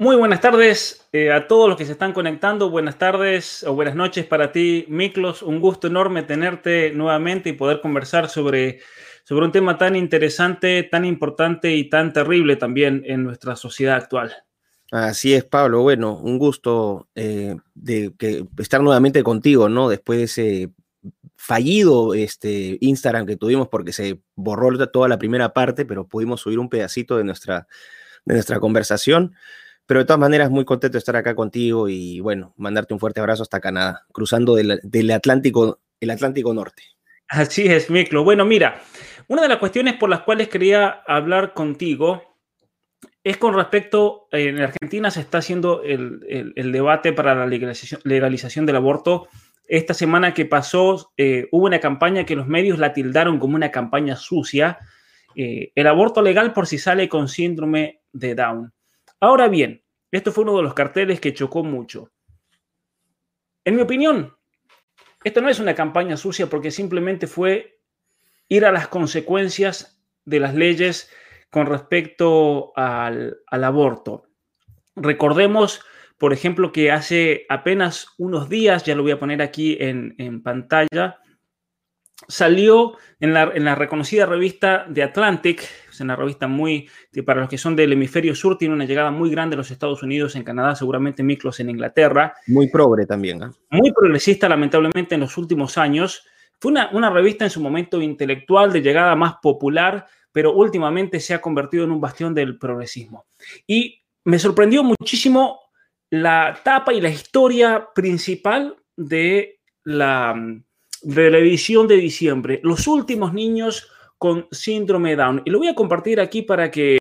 Muy buenas tardes eh, a todos los que se están conectando. Buenas tardes o buenas noches para ti, Miklos. Un gusto enorme tenerte nuevamente y poder conversar sobre, sobre un tema tan interesante, tan importante y tan terrible también en nuestra sociedad actual. Así es, Pablo. Bueno, un gusto eh, de estar nuevamente contigo, ¿no? Después de ese fallido este, Instagram que tuvimos porque se borró toda la primera parte, pero pudimos subir un pedacito de nuestra, de nuestra conversación. Pero de todas maneras, muy contento de estar acá contigo y bueno, mandarte un fuerte abrazo hasta Canadá, cruzando del, Atlántico, el Atlántico Norte. Así es, Miklo. Bueno, mira, una de las cuestiones por las cuales quería hablar contigo es con respecto, en Argentina se está haciendo el, debate para la legalización, del aborto. Esta semana que pasó eh, hubo una campaña que los medios la tildaron como una campaña sucia. Eh, el aborto legal por si sale con síndrome de Down. Ahora bien, esto fue uno de los carteles que chocó mucho. En mi opinión, esto no es una campaña sucia porque simplemente fue ir a las consecuencias de las leyes con respecto al, aborto. Recordemos, por ejemplo, que hace apenas unos días, ya lo voy a poner aquí en, pantalla, salió en la, reconocida revista The Atlantic, es una revista muy, para los que son del hemisferio sur, tiene una llegada muy grande a los Estados Unidos, en Canadá, seguramente Miklos en Inglaterra. Muy progre también. ¿eh? Muy progresista, lamentablemente, en los últimos años. Fue una, una revista en su momento intelectual, de llegada más popular, pero últimamente se ha convertido en un bastión del progresismo. Y me sorprendió muchísimo la tapa y la historia principal de la de la edición de diciembre, los últimos niños con síndrome Down. Y lo voy a compartir aquí para que